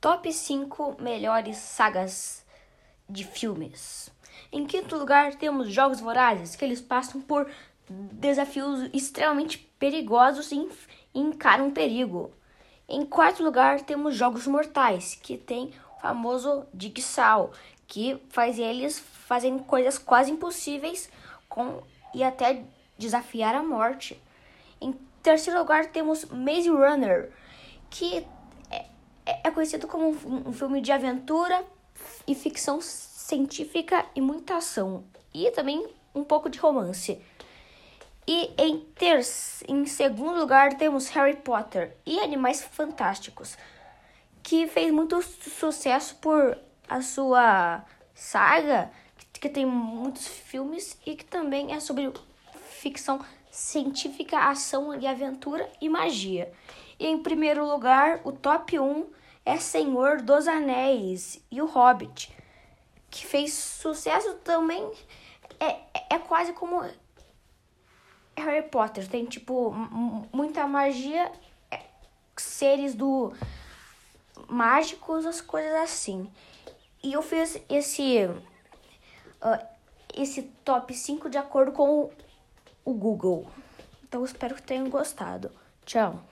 Top 5 melhores sagas de filmes. Em quinto lugar, temos Jogos Vorazes, que eles passam por desafios extremamente perigosos e encaram perigo. Em quarto lugar, temos Jogos Mortais, que tem o famoso Jigsaw, que faz eles fazerem coisas quase impossíveis com, e até desafiar a morte. Em terceiro lugar, temos Maze Runner, que é, é, conhecido como um, filme de aventura e ficção científica e muita ação. E também um pouco de romance. E em, ter em segundo lugar temos Harry Potter e Animais Fantásticos, que fez muito sucesso por a sua saga, que tem muitos filmes e que também é sobre ficção científica, ação e aventura e magia. E em primeiro lugar, o top 1 é Senhor dos Anéis e o Hobbit, que fez sucesso também. É, é quase como Harry Potter tem, tipo, muita magia, é, seres do mágicos, as coisas assim. E eu fiz esse uh, esse top 5 de acordo com o Google. Então espero que tenham gostado. Tchau.